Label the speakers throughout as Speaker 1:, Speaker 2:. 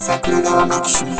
Speaker 1: 桜川マキシム
Speaker 2: は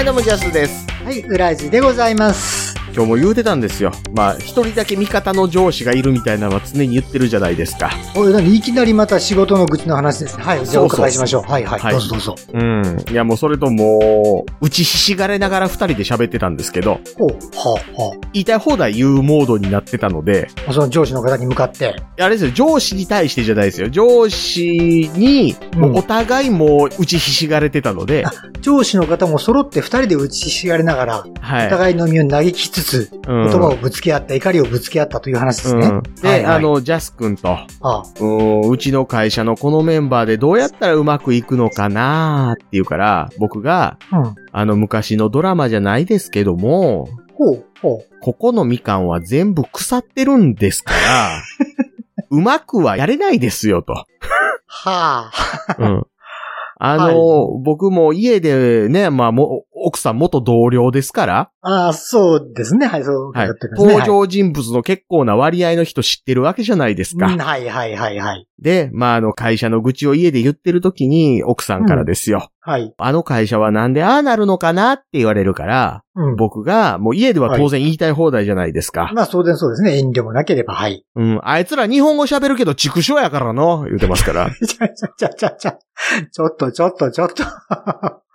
Speaker 2: い、どうも、ジャスです。
Speaker 3: はい、ウラジでございます。
Speaker 2: 今日も言うてたんですよ。まあ、一人だけ味方の上司がいるみたいなのは常に言ってるじゃないですか。
Speaker 3: おい、何？いきなりまた仕事の愚痴の話ですね。はい、じゃあお伺いしましょう。はい、はい、
Speaker 2: はい
Speaker 3: どうぞどうぞ。
Speaker 2: うん。いや、もうそれともう、打ちひしがれながら二人で喋ってたんですけど、
Speaker 3: ほう、はあ、は
Speaker 2: 言いたい放題言うモードになってたので、
Speaker 3: あ。その上司の方に向かって。
Speaker 2: あれですよ、上司に対してじゃないですよ。上司に、もうお互いもう打ちひしがれてたので、
Speaker 3: 上司の方も揃って二人で打ちひしがれながら、
Speaker 2: はい。
Speaker 3: お互いの身を嘆きつつ、
Speaker 2: うん
Speaker 3: 言葉をぶつけ合った、怒りをぶつけ合ったという話ですね。
Speaker 2: うんで、
Speaker 3: はいはい
Speaker 2: あの、ジャス君と、
Speaker 3: ああ
Speaker 2: うちの会社のこのメンバーでどうやったらうまくいくのかなーっていうから、僕が、
Speaker 3: うん。
Speaker 2: あの昔のドラマじゃないですけども、
Speaker 3: ほう、ほう。
Speaker 2: ここのみかんは全部腐ってるんですから、うまくはやれないですよと。
Speaker 3: はあ。
Speaker 2: うん。あの、僕も家でね、まあも、奥さん元同僚ですから、
Speaker 3: ああ、そうですね。はい、そう
Speaker 2: はい。登場人物の結構な割合の人知ってるわけじゃないですか。
Speaker 3: はいうんはい、はい、はい、はい。
Speaker 2: で、まああの会社の愚痴を家で言ってる時に奥さんからですよ。
Speaker 3: はい。
Speaker 2: あの会社はなんでああなるのかなって言われるから、
Speaker 3: うん。
Speaker 2: 僕が、もう家では当然言いたい放題じゃないですか。
Speaker 3: まあ、当然そうですね。遠慮もなければ、はい。
Speaker 2: うん、あいつら日本語喋るけど畜生やからの、言うてますから。
Speaker 3: ちゃちゃちゃちゃちゃ。ちょっと、ちょっと、ちょっと。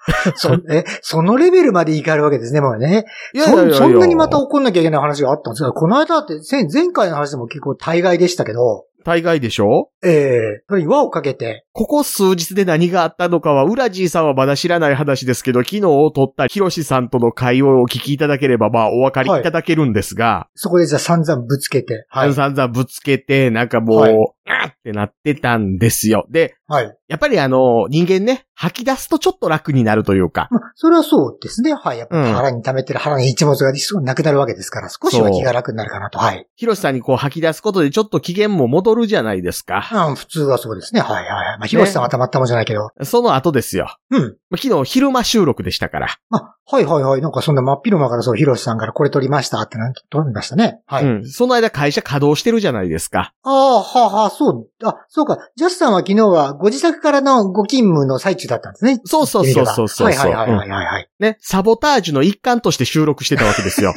Speaker 3: そ、え、そのレベルまで怒るわけですね、もうね。
Speaker 2: いやいやいや
Speaker 3: そそんなにまた怒んなきゃいけない話があったんですが、この間って、前前回の話でも結構大概でしたけど、
Speaker 2: 大概でしょ？
Speaker 3: ええ。それに輪をかけて、
Speaker 2: ここ数日で何があったのかは、ウラジーさんはまだ知らない話ですけど、昨日撮ったヒロシさんとの会話をお聞きいただければ、まあ、お分かりいただけるんですが、
Speaker 3: そこでじゃあ散々ぶつけて、はい。
Speaker 2: 散々ぶつけて、なんかもう、
Speaker 3: はい
Speaker 2: あーってなってたんですよ。で、
Speaker 3: はい。
Speaker 2: やっぱりあの、人間ね、吐き出すとちょっと楽になるというか、
Speaker 3: まあ、それはそうですね。はい。やっぱ
Speaker 2: うん
Speaker 3: 腹に溜めてる腹に一物がなくなるわけですから、少しは気が楽になるかなと。はい。
Speaker 2: ヒロシさんにこう吐き出すことでちょっと機嫌も戻るじゃないですか。
Speaker 3: うん、普通はそうですね。はいはいはい。まあ、広瀬さんはたまったもんじゃないけど。
Speaker 2: その後ですよ。
Speaker 3: うん。
Speaker 2: まあ昨日昼間収録でしたから。
Speaker 3: あ、はいはいはい。なんかそんな真っ昼間からそう、広瀬さんからこれ撮りましたってなんて撮りましたね。はい。
Speaker 2: うん。その間会社稼働してるじゃないですか。
Speaker 3: ああ、はあはあ、そう。あ、そうか。ジャスさんは昨日はご自宅からのご勤務の最中だったんですね。
Speaker 2: そうそうそうそうそう。
Speaker 3: はいはいはいはいはいはい。
Speaker 2: ね、サボタージュの一環として収録してたわけですよ。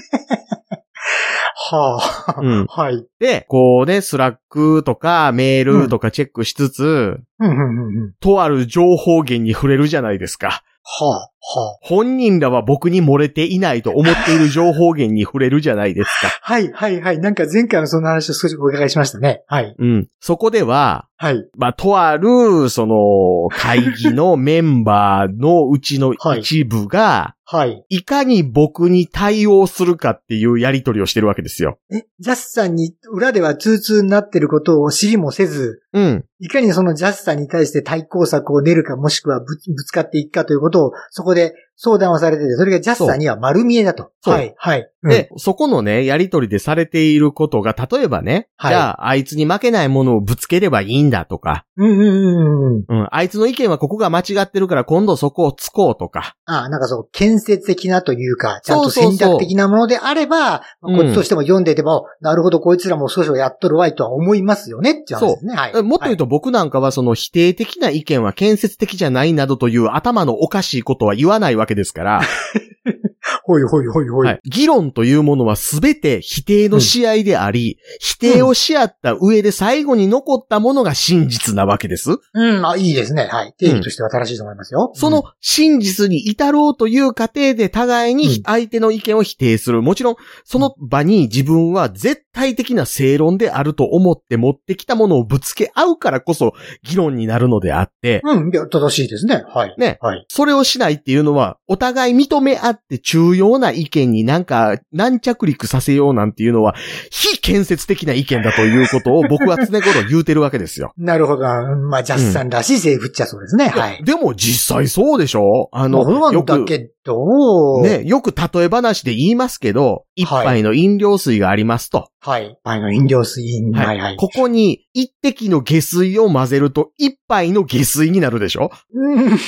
Speaker 3: はあ、
Speaker 2: うん
Speaker 3: はい。
Speaker 2: で、こうね、スラックとかメールとかチェックしつつ、
Speaker 3: うんうんうんうん。
Speaker 2: とある情報源に触れるじゃないですか。
Speaker 3: はあ、はあ。
Speaker 2: 本人らは僕に漏れていないと思っている情報源に触れるじゃないですか。
Speaker 3: はいはいはい。なんか前回のその話を少しお伺いしましたね。はい。
Speaker 2: うん。そこでは、
Speaker 3: はい。
Speaker 2: まあ、とある、その、会議のメンバーのうちの一部が、
Speaker 3: はい。
Speaker 2: いかに僕に対応するかっていうやりとりをしてるわけですよ。
Speaker 3: え、ジャスさんに裏では通通になってることを知りもせず、
Speaker 2: うん。
Speaker 3: いかにそのジャスさんに対して対抗策を練るかもしくはぶぶつかっていくかということをそここで相談をされてて、それがジャスさんには丸見えだと。
Speaker 2: そう
Speaker 3: はい、はい。うん
Speaker 2: で、そこのね、やりとりでされていることが、例えばね、
Speaker 3: はい
Speaker 2: じゃあ、あいつに負けないものをぶつければいいんだとか、
Speaker 3: うんうんうんうん。
Speaker 2: うん、あいつの意見はここが間違ってるから今度そこをつこうとか、
Speaker 3: ああ、なんかそう、建設的なというか、ちゃんと
Speaker 2: そうそうそう
Speaker 3: 選択的なものであれば、
Speaker 2: うん
Speaker 3: こっちとしても読んでても、なるほど、こいつらも少々やっとるわいとは思いますよねっていう話ですね。はい。
Speaker 2: もっと言うと僕なんかはその否定的な意見は建設的じゃないなどという頭のおかしいことは言わないわけですから、
Speaker 3: ほいほいほいほい。
Speaker 2: はい、議論というものはすべて否定の試合であり、否定をし合った上で最後に残ったものが真実なわけです。
Speaker 3: うん、あ、いいですね。はい。定義としては正しいと思いますよ。
Speaker 2: その真実に至ろうという過程で互いに相手の意見を否定する。もちろん、その場に自分は絶対的な正論であると思って持ってきたものをぶつけ合うからこそ議論になるのであって、
Speaker 3: うん、いや正しいですね。はい。
Speaker 2: ね
Speaker 3: はい。
Speaker 2: それをしないっていうのは、お互い認め合って中ような意見になんか軟着陸させようなんていうのは、非建設的な意見だということを僕は常頃言うてるわけですよ。
Speaker 3: なるほど。まあ、ジャスさんらしいセリフっちゃそうですね。はい。
Speaker 2: でも実際そうでしょ？あの、よく、
Speaker 3: んだけど、
Speaker 2: ね、よく例え話で言いますけど、一杯の飲料水がありますと。
Speaker 3: はい。あの、飲料水、はいはい。
Speaker 2: ここに一滴の下水を混ぜると一杯の下水になるでしょ？
Speaker 3: うん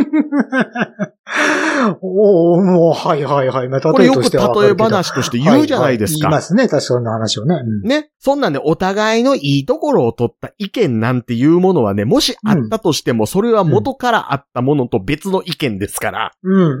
Speaker 3: おおもう、はいはいはい。まあ、
Speaker 2: これよく
Speaker 3: 例え
Speaker 2: 話として言うじゃないですか。
Speaker 3: はは言いますね。確かそんな話をね。うん
Speaker 2: ね。そんなんでお互いのいいところを取った意見なんていうものはね、もしあったとしても、それは元からあったものと別の意見ですから。
Speaker 3: うんうんうん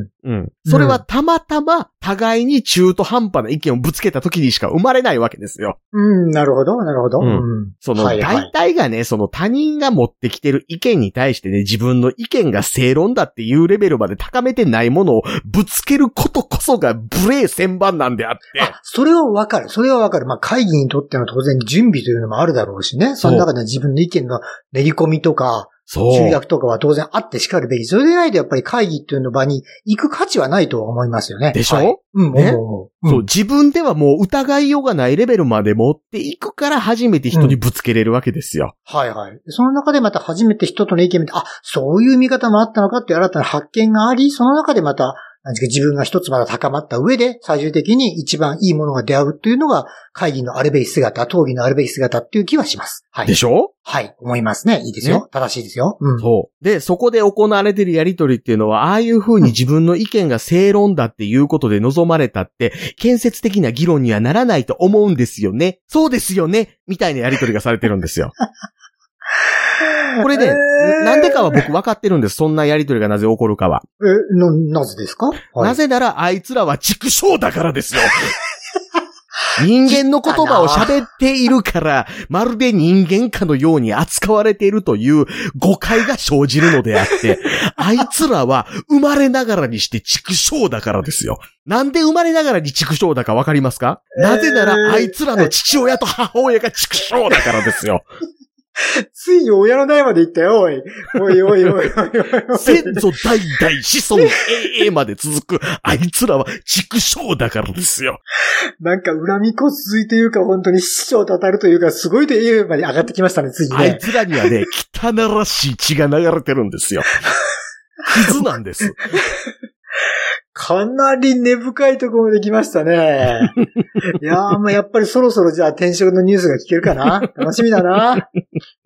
Speaker 3: うん。
Speaker 2: うん。それはたまたま互いに中途半端な意見をぶつけた時にしか生まれないわけですよ。
Speaker 3: うん、なるほど、なるほど。
Speaker 2: うん
Speaker 3: うん
Speaker 2: その、大体がね、その他人が持ってきてる意見に対してね、自分の意見が正論だっていうレベルまで高めてないものをぶつけることこそが無礼千番なんであって。
Speaker 3: あ、それはわかる。それはわかる。まあ、会議にとっての当然準備というのもあるだろうしね。その中で自分の意見の練り込みとか、集約とかは当然あってしかるべき。それでないとやっぱり会議っていうの場に行く価値はないとは思いますよね。
Speaker 2: でしょ？
Speaker 3: はいうん、
Speaker 2: ね。そう、
Speaker 3: ん
Speaker 2: 自分ではもう疑いようがないレベルまで持っていくから初めて人にぶつけれるわけですよ。
Speaker 3: はいはい。その中でまた初めて人との意見を見て、あ、そういう見方もあったのかっていう新たな発見があり、その中でまた、なんですか、自分が一つまだ高まった上で、最終的に一番いいものが出会うっていうのが、会議のあるべき姿、討議のあるべき姿っていう気はします。はい。
Speaker 2: でしょ？
Speaker 3: はい。思いますね。いいですよ。
Speaker 2: ね
Speaker 3: 正しいですよ。うん。
Speaker 2: そう。で、そこで行われてるやりとりっていうのは、ああいう風に自分の意見が正論だっていうことで望まれたって、建設的な議論にはならないと思うんですよね。そうですよね。みたいなやりとりがされてるんですよ。これね、
Speaker 3: えー
Speaker 2: なんでかは僕分かってるんです。そんなやりとりがなぜ起こるかは。
Speaker 3: え、な、なぜですか、はい
Speaker 2: なぜならあいつらは畜生だからですよ。人間の言葉を喋っているから、まるで人間かのように扱われているという誤解が生じるのであって、あいつらは生まれながらにして畜生だからですよ。なんで生まれながらに畜生だかわかりますか？なぜならあいつらの父親と母親が畜生だからですよ。
Speaker 3: ついに親の代まで行ったよ、おい。おいおいおいおいおいおい。
Speaker 2: 先祖代々子孫永遠まで続くあいつらは畜生だからですよ。
Speaker 3: なんか恨みこ続いというか、本当に師匠と当たるというか、すごいというまで上がってきましたね、ついにね。
Speaker 2: あいつらにはね、汚らしい血が流れてるんですよ。傷なんです。
Speaker 3: かなり根深いところまで来ましたね。いやー、まあやっぱりそろそろじゃあ転職のニュースが聞けるかな？楽しみだな。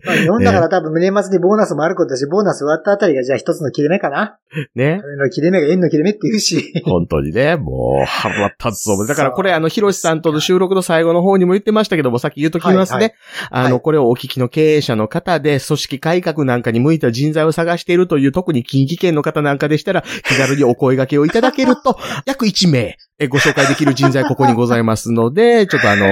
Speaker 3: まあ日本だから多分年末にボーナスもあることだし、ボーナス終わったあたりがじゃあ一つの切れ目かな。
Speaker 2: ね。
Speaker 3: の切れ目が円の切れ目って言うし。
Speaker 2: 本当にね、もう腹立つ思う。だからこれあの、ヒロシさんとの収録の最後の方にも言ってましたけども、さっき言うときますね。
Speaker 3: はいはい
Speaker 2: あの、
Speaker 3: はい
Speaker 2: これをお聞きの経営者の方で、組織改革なんかに向いた人材を探しているという、特に近畿圏の方なんかでしたら、気軽にお声掛けをいただけると、約1名、えご紹介できる人材ここにございますので、ちょっとあの、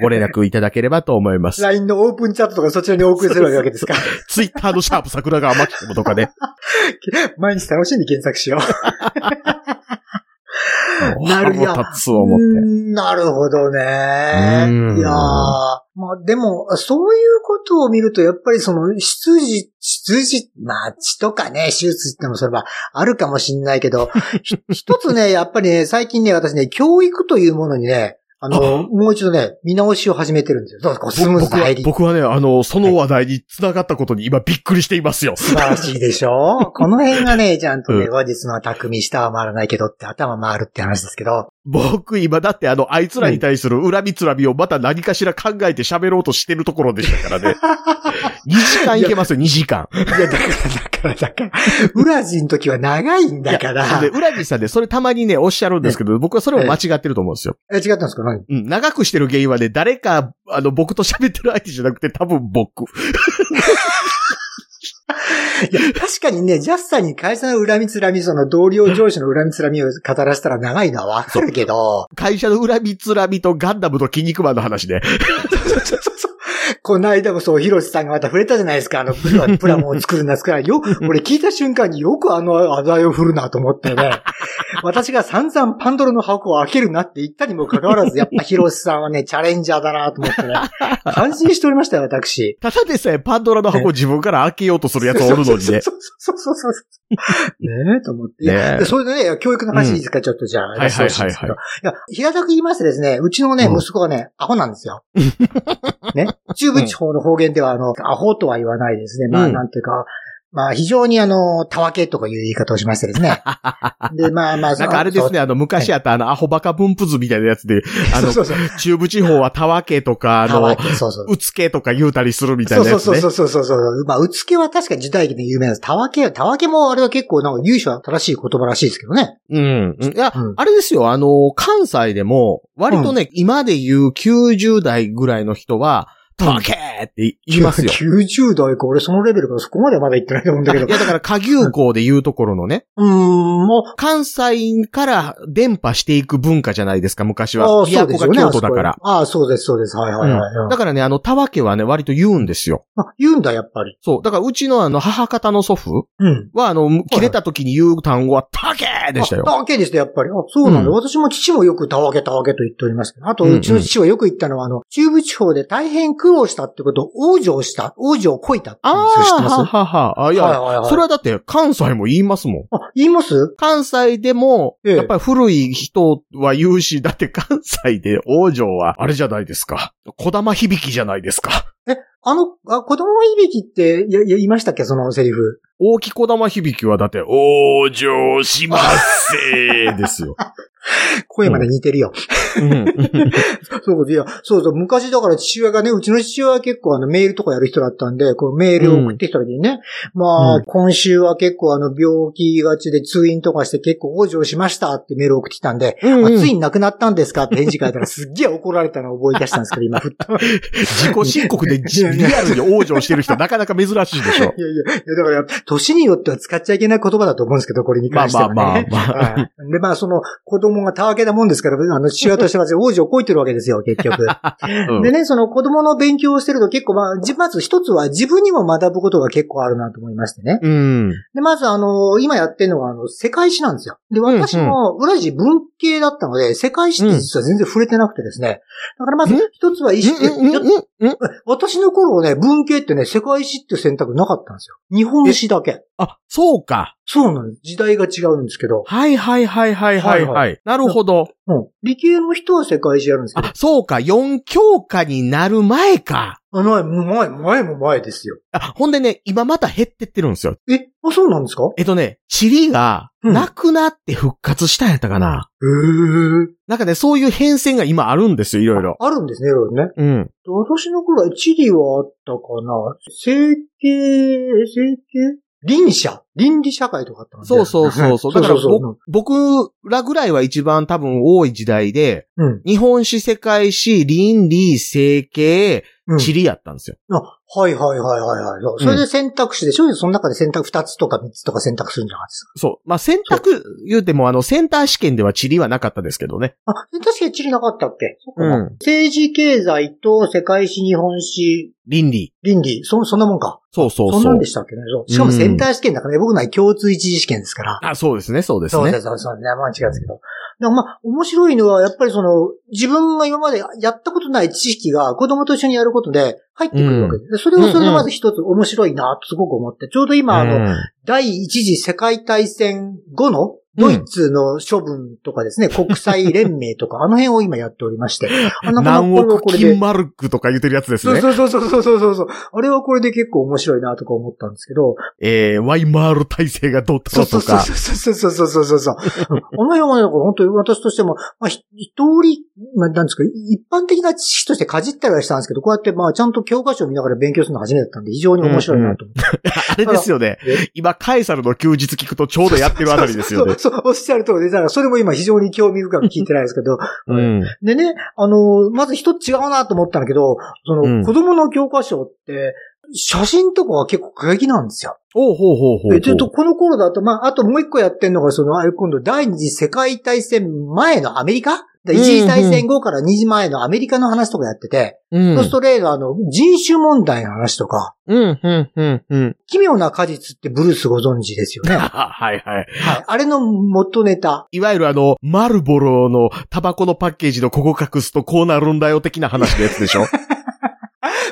Speaker 2: ご連絡いただければと思います。
Speaker 3: LINE のオープンチャットとかそちらにお送りするわけですか？
Speaker 2: ツイッターのシャープ桜川マキコムとかで。
Speaker 3: 毎日楽しんで検索しよ
Speaker 2: もう
Speaker 3: なるや
Speaker 2: 腹立つ
Speaker 3: う。
Speaker 2: 思って。
Speaker 3: うーんなるほどね。
Speaker 2: うん
Speaker 3: いやーまあでも、そういうことを見ると、やっぱりその、出自、出自、まあ血とかね、手術ってのもそれはあるかもしんないけど、ひ一つね、やっぱりね、最近ね、私ね、教育というものにね、あの、もう一度ね、見直しを始めてるんですよ。どうですかスムーズ
Speaker 2: 僕は
Speaker 3: な入り。
Speaker 2: 僕はね、あの、その話題に繋がったことに今びっくりしていますよ。
Speaker 3: 素晴らしいでしょ？この辺がね、ちゃんとね、
Speaker 2: うん
Speaker 3: 話術の匠下は回らないけどって頭回るって話ですけど。
Speaker 2: 僕今だってあの、あいつらに対する恨みつらみをまた何かしら考えて喋ろうとしてるところでしたからね。2時間いけますよ、2時間。
Speaker 3: いや、だから、だから、だから、ウラジの時は長いんだから。
Speaker 2: で、浦地さんでそれたまにね、おっしゃるんですけど、僕はそれも間違ってると思うんですよ。
Speaker 3: え、違ったんですか？何？
Speaker 2: うん、長くしてる原因はね、誰か、あの、僕と喋ってる相手じゃなくて多分僕。
Speaker 3: いや、確かにね、ジャスさんに会社の恨みつらみ、その同僚上司の恨みつらみを語らせたら長いのはわかるけど、
Speaker 2: 会社の恨みつらみとガンダムと筋肉マンの話で。
Speaker 3: そうそうそうこの間もそう、ヒロシさんがまた触れたじゃないですか。あの、プラ、プラモを作るんですから、よ、俺聞いた瞬間によくあの話題を振るなと思ってね。私が散々パンドラの箱を開けるなって言ったにもかかわらず、やっぱヒロシさんはね、チャレンジャーだなと思ってね。感心しておりましたよ、私。
Speaker 2: ただでさえパンドラの箱を自分から開けようとするやつおるのにね。
Speaker 3: そうそうそうそう。ねえ、と思って。いや
Speaker 2: ねえ
Speaker 3: でそれでね、教育の話いいですか、ちょっとじゃあ。
Speaker 2: はいはいはいはい
Speaker 3: いや、平たく言いましてですね、うちのね、
Speaker 2: うん
Speaker 3: 息子がね、アホなんですよ。ね。中部地方の方言では、あの、アホとは言わないですね。まあ、
Speaker 2: うん
Speaker 3: なんていうか、まあ、非常にあの、たわけとかいう言い方をしましてですね。で、まあまあ、
Speaker 2: なんかあれですね、あの、昔あったあの、アホバカ分布図みたいなやつで、あの。中部地方はたわけとか、あの、
Speaker 3: う
Speaker 2: つけとか言うたりするみたい
Speaker 3: そう
Speaker 2: なやつね。
Speaker 3: そうそうそうそうそう。まあ、うつけは確かに時代劇で有名なんです。たわけ、たわけもあれは結構なんか由緒正しい言葉らしいですけどね。
Speaker 2: うん。いや、
Speaker 3: うん
Speaker 2: あれですよ、あの、関西でも、割とね、今で言う90代ぐらいの人は、たわけって言いますよ。
Speaker 3: 90代か、俺そのレベルからそこまではまだ行ってないと思うんだけど
Speaker 2: い。や、だから、下牛校で言うところのね、
Speaker 3: うーん、もう、
Speaker 2: 関西から伝播していく文化じゃないですか、昔
Speaker 3: あ
Speaker 2: は。
Speaker 3: あ、そうですよね。
Speaker 2: 京都だから。
Speaker 3: ああ、そうです、そうです。はいはいはい。
Speaker 2: うんだからね、あの、たわけはね、割と言うんですよ。
Speaker 3: あ、言うんだ、やっぱり。
Speaker 2: そう。だから、うちのあの、母方の祖父
Speaker 3: うん。
Speaker 2: は、あの、切れた時に言う単語は、たわけでしたよ
Speaker 3: あ。たわけですね、やっぱり。あ、そうなんだ。
Speaker 2: うん
Speaker 3: 私も父もよくたわけたわけと言っておりますけど。あと、
Speaker 2: う
Speaker 3: ちの父はよく言ったのは、あの、中部地方で大変苦労したってことを、往生した、往生をこいた？って言うんですよ知って
Speaker 2: ああ、
Speaker 3: ます？
Speaker 2: ははは。あ、いや、
Speaker 3: はいはいはい
Speaker 2: それはだって、関西も言いますもん。
Speaker 3: あ、言います？
Speaker 2: 関西でも、
Speaker 3: ええ
Speaker 2: やっぱり古い人は言うし、だって関西で王女は、あれじゃないですか。小玉響きじゃないですか。
Speaker 3: え、あの、あ、子供のいびきって、いや、言いましたっけ？そのセリフ。
Speaker 2: 大木小玉響きはだって、王女しまっせーですよ。
Speaker 3: 声まで似てるよ。
Speaker 2: うん。
Speaker 3: そういや、そうそう、昔だから父親がね、うちの父親は結構あのメールとかやる人だったんで、こうメールを送ってきた時にね、まあ、
Speaker 2: うん
Speaker 3: 今週は結構あの病気がちで通院とかして結構往生しましたってメールを送ってきたんで、
Speaker 2: うんうん
Speaker 3: あついに亡くなったんですか？って返事書いたらすっげえ怒られたのを覚え出したんですけど、今ふっと。
Speaker 2: 自己申告でじリアルに王女してる人なかなか珍しいでしょ。
Speaker 3: いやいや、いやだから、年によっては使っちゃいけない言葉だと思うんですけど、これに関してはね。
Speaker 2: まあまあまあまあ
Speaker 3: はいで、まあ、その、子供がたわけなもんですから、あの、父親としては王子をこいてるわけですよ、結局。
Speaker 2: うん
Speaker 3: でね、その子供の勉強をしてると結構、まあ、じまず一つは自分にも学ぶことが結構あるなと思いましてね。
Speaker 2: うん。
Speaker 3: で、まずあの、今やってるのはあの、世界史なんですよ。で、私も、裏地文系だったので、世界史って実は全然触れてなくてですね。だからまず
Speaker 2: ん
Speaker 3: 一つは私の頃ね、文系ってね、世界史って選択なかったんですよ。日本史だけ。
Speaker 2: あ、そうか。
Speaker 3: そうなんです。時代が違うんですけど。
Speaker 2: はいはいはいはいはい
Speaker 3: はい
Speaker 2: はい。なるほど。
Speaker 3: うん。理系の人は世界史やるんですけど
Speaker 2: あ。、そうか。4教科になる前か。
Speaker 3: あ、前、前、前も前ですよ。
Speaker 2: あ、ほんでね、今また減ってってるんですよ。
Speaker 3: え、あ、そうなんですか？
Speaker 2: えっとね、チリが、
Speaker 3: うん
Speaker 2: なくなって復活したんやったかな。
Speaker 3: へー。
Speaker 2: なんかね、そういう変遷が今あるんですよ、いろいろ。
Speaker 3: あるんですね、いろいろね。
Speaker 2: うん。
Speaker 3: 私の頃は地理はあったかな整形、整形？倫社倫理社会とかあったん
Speaker 2: そうそうそうそう。だから
Speaker 3: そうそう
Speaker 2: 僕僕らぐらいは一番多分多い時代で、
Speaker 3: うん。
Speaker 2: 日本史、世界史、倫理、整形、
Speaker 3: うん。
Speaker 2: 地理やったんですよ。
Speaker 3: あ、はいはいはいはいはい。それで選択肢でしょ、その中で選択2つとか3つとか選択するんじゃないです
Speaker 2: そう。まあ、選択言うても、あの、センター試験では地理はなかったですけどね。
Speaker 3: か。あ、確かに地理なかったっけ？
Speaker 2: うん
Speaker 3: 政治経済と世界史、日本史、
Speaker 2: 倫理。
Speaker 3: 倫理、そ、そんなもんか。
Speaker 2: そうそうそう。
Speaker 3: そんなんでしたっけね？そうしかもセンター試験だからね、僕のは共通一次試験ですから。
Speaker 2: あ、そうですね、そうですね。
Speaker 3: そうです、そうです。そうですね。まあ違うんですけど。でもまあ、面白いのは、やっぱりその、自分が今までやったことない知識が子供と一緒にやることで入ってくるわけで。す。でそれをそれでまず一つ面白いなとすごく思って、ちょうど今、あの、
Speaker 2: うん。
Speaker 3: 第一次世界大戦後のドイツの処分とかですね、国際連盟とか、あの辺を今やっておりまして。あなかなか
Speaker 2: 何億。金マルクとか言ってるやつです
Speaker 3: そう
Speaker 2: ね。
Speaker 3: そうそうそうそうそうそう。あれはこれで結構面白いなとか思ったんですけど。
Speaker 2: えー、ワイマール体制がどうた
Speaker 3: そうそうそう
Speaker 2: らとか。
Speaker 3: そうそうそうそうそうそう。う んあの辺はね、本当に私としても、まあ、ひ一通り、まあ、なんですか、一般的な知識としてかじったりはしたんですけど、こうやってまあ、ちゃんと教科書を見ながら勉強するの初めてだったんで、非常に面白いなと思って。
Speaker 2: あれですよね
Speaker 3: え？
Speaker 2: 今、カエサルの休日聞くとちょうどやってるあたりですよね。
Speaker 3: そう、おっしゃる通りで、だからそれも今非常に興味深く聞いてないですけど、
Speaker 2: うん。
Speaker 3: でね、あの、まず一つ違うなと思ったんだけど、その、
Speaker 2: うん
Speaker 3: 子供の教科書って、写真とかは結構過激なんですよ。
Speaker 2: ほうほうほうほう。
Speaker 3: えちょっとこの頃だと、まあ、あともう一個やってんのが、その、今度第二次世界大戦前のアメリカで一次大戦後から2時前のアメリカの話とかやってて、
Speaker 2: うん。
Speaker 3: ロストレイのあの、人種問題の話とか、
Speaker 2: うん、うん、うん、うん。
Speaker 3: 奇妙な果実ってブルースご存知ですよね。は
Speaker 2: はいはい。
Speaker 3: い。あれの元ネタ。
Speaker 2: いわゆるあの、マルボロのタバコのパッケージのここ隠すとこうなるんだよ的な話のやつでしょ？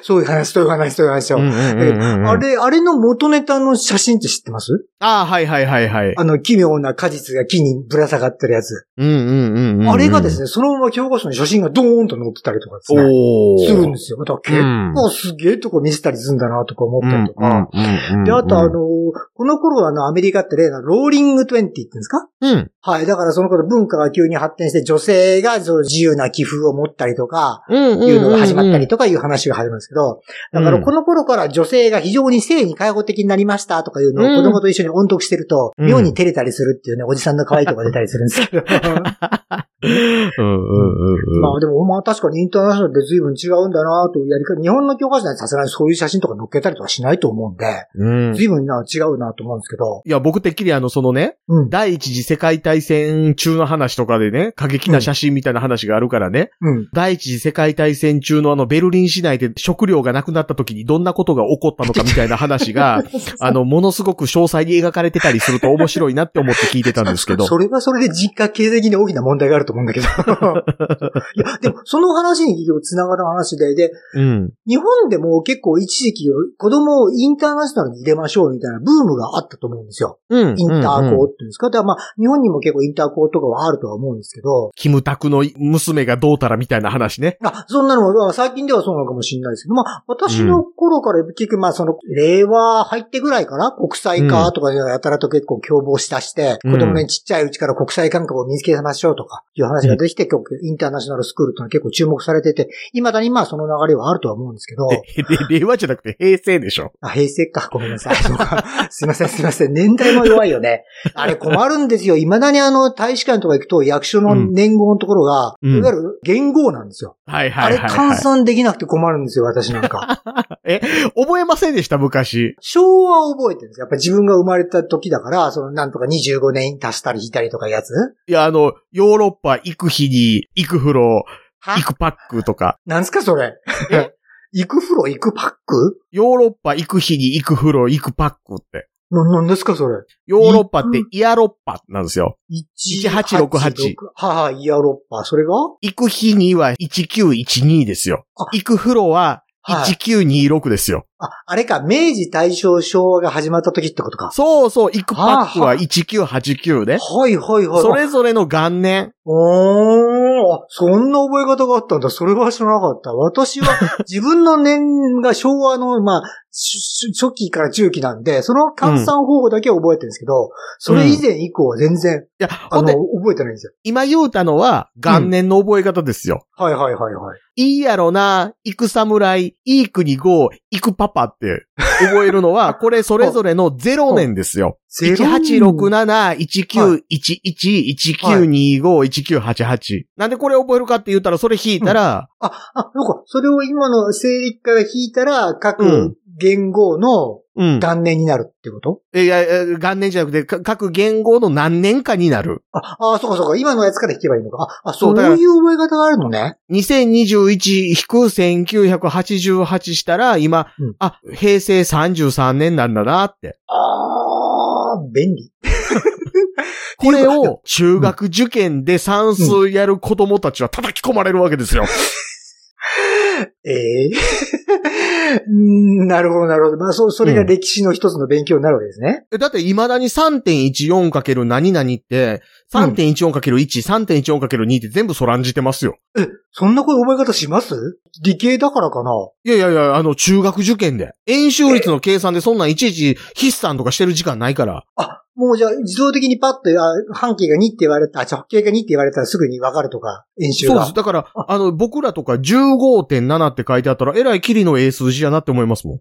Speaker 3: そういう話、そういう話、そういう話を。あれ、あれの元ネタの写真って知ってます？
Speaker 2: ああ、はいはいはいはい。
Speaker 3: あの、奇妙な果実が木にぶら下がってるやつ。
Speaker 2: うんうんうんうん。
Speaker 3: あれがです
Speaker 2: ね、
Speaker 3: ね、そのまま教科書に写真がドーンと載ってたりとかですね。するんですよ。だから結構すげえとこ見せたりするんだなとか思ったりとか。で、あとあの、、この頃あの、アメリカって例のローリング20って言ってんですか？
Speaker 2: うん。
Speaker 3: はい。だからその頃文化が急に発展して女性がその自由な寄付を持ったりとか、
Speaker 2: うん。
Speaker 3: いうのが始まったりとかいう話が始まるんですけど、だからこの頃から女性が非常に性に開放的になりましたとかいうのを子供と一緒に音読してると、
Speaker 2: うん。
Speaker 3: 妙に照れたりするっていうね、おじさんの可愛いとこが出たりするんですけど。
Speaker 2: うんうんうんうん。
Speaker 3: まあでも、まあ確かにインターナショナルで随分違うんだなとやり方、日本の教科書にはさすがにそういう写真とか載っけたりとかしないと思うんで、
Speaker 2: うん。
Speaker 3: 随分な違うなと思うんですけど、
Speaker 2: いや、僕てっきりあの、そのね、
Speaker 3: うん。
Speaker 2: 第一次世界大戦中の話とかでね、過激な写真みたいな話があるからね、
Speaker 3: うん。
Speaker 2: 第一次世界大戦中のあの、ベルリン市内で食料がなくなった時にどんなことが起こったのかみたいな話が、あの、ものすごく詳細に描かれてたりすると面白いなって思って聞いてたんですけど。
Speaker 3: それはそれで実家経済的に大きな問題があると思うんだけど。いや、でも、その話にがる話で、で、
Speaker 2: うん。
Speaker 3: 日本でも結構一時期子供をインターナショナルに入れましょうみたいなブームがあったと思うんですよ。
Speaker 2: うん。
Speaker 3: インター
Speaker 2: うんうん
Speaker 3: 校っていうんですか。だからまあ、日本にも結構インター校とかはあるとは思うんですけど、
Speaker 2: キムタクの娘がどうたらみたいな話ね。
Speaker 3: あ、そんなのも、まあ最近ではそうなのかもしれないですけど、まあ、私の頃から結局、まあ、その、令和入ってぐらいかな？国際化とかやたらと結構凶暴しだして、
Speaker 2: うん
Speaker 3: 子供にちっちゃいうちから国際感覚を身につけましょうとか、いう話ができて、結構インターナショナルスクールっていうのは結構注目されてて、未だにまあその流れはあるとは思うんですけど、
Speaker 2: 令和じゃなくて平成でしょ？
Speaker 3: あ、平成か。ごめんなさい。そうかすいません、すいません。年代も弱いよね。あれ困るんですよ。未だにあの、大使館とか行くと役所の年号のところが、
Speaker 2: うん
Speaker 3: いわゆる元号なんですよ。
Speaker 2: はい
Speaker 3: あれ
Speaker 2: はいはい、
Speaker 3: 換
Speaker 2: はい。
Speaker 3: 算できなくて困るんですよ、私なんか。
Speaker 2: え、覚えませんでした？昔。
Speaker 3: 昭和を覚えてるんですよ。やっぱ自分が生まれた時だから、そのなんとか25年足したり引いたりとかいうやつ
Speaker 2: いや、あの、ヨーロッパ行く日に、行く風呂、
Speaker 3: は？
Speaker 2: 行くパックとか。
Speaker 3: なんすかそれ？
Speaker 2: え？
Speaker 3: 行く風呂行くパック？
Speaker 2: ヨーロッパ行く日に行く風呂、行くパックって。
Speaker 3: な、なんですかそれ？
Speaker 2: ヨーロッパってイヤロッパなんですよ。
Speaker 3: 1868。はは、イヤロッパ。それが？
Speaker 2: 行く日には1912ですよ
Speaker 3: あ。
Speaker 2: 行く風呂は
Speaker 3: はい
Speaker 2: 1926ですよ。
Speaker 3: あ、あれか、明治大正昭和が始まった時ってことか。
Speaker 2: そうそう、行くパックは
Speaker 3: はあ
Speaker 2: 1989で。
Speaker 3: はいはいはい。
Speaker 2: それぞれの元年。
Speaker 3: おー、あ、そんな覚え方があったんだ。それは知らなかった。私は 自分の年が昭和の、まあ、し初期から中期なんで、その換算方法だけは覚えてるんですけど、それ以前以降は全然、
Speaker 2: いや、
Speaker 3: あの、覚えてないんですよ。
Speaker 2: 今言うたのは元年の覚え方ですよ。
Speaker 3: はいはいはいはい。
Speaker 2: いいやろな、行く侍、いい国号、行くパパって覚えるのは、これそれぞれの0年ですよ。
Speaker 3: ゼロ
Speaker 2: 1867、1911、1925、1988。なんでこれ覚えるかって言ったら、それ引いたら、
Speaker 3: あ、あ、そうか。それを今の西暦から引いたら、
Speaker 2: う
Speaker 3: 各
Speaker 2: ん
Speaker 3: 言語の
Speaker 2: うん。
Speaker 3: 元年になるってこと、
Speaker 2: いや、いや元年じゃなくて、か各言語の何年かになる。
Speaker 3: あ、あ、そうかそうか。今のやつから引けばいいのか。あ、あそうういう覚え方があるのね
Speaker 2: ？2021-1988したら、今、
Speaker 3: うん
Speaker 2: あ、平成33年なんだなって。
Speaker 3: あー、便利。
Speaker 2: これを 中学受験で算数やる子供たちは叩き込まれるわけですよ。
Speaker 3: ええうんなるほど、なるほど。まあ、そう、それが歴史の一つの勉強になるわけですね。
Speaker 2: えだって未だに 3.14× 何々って、3.14×1、3.14×2 って全部そらんじてますよ。
Speaker 3: え、そんなこと覚え方します？理系だからかな？い
Speaker 2: やいやいや、あの、中学受験で。演習率の計算でそんなんいちいち筆算とかしてる時間ないから。
Speaker 3: あ、もうじゃあ自動的にパッと、あ半径が2って言われた、あ、直径が2って言われたらすぐに分かるとか、演習が。
Speaker 2: そうです。だから、あの、僕らとか15.7って書いてあったら、えらいキリの英数字やなって思いますもん。
Speaker 3: え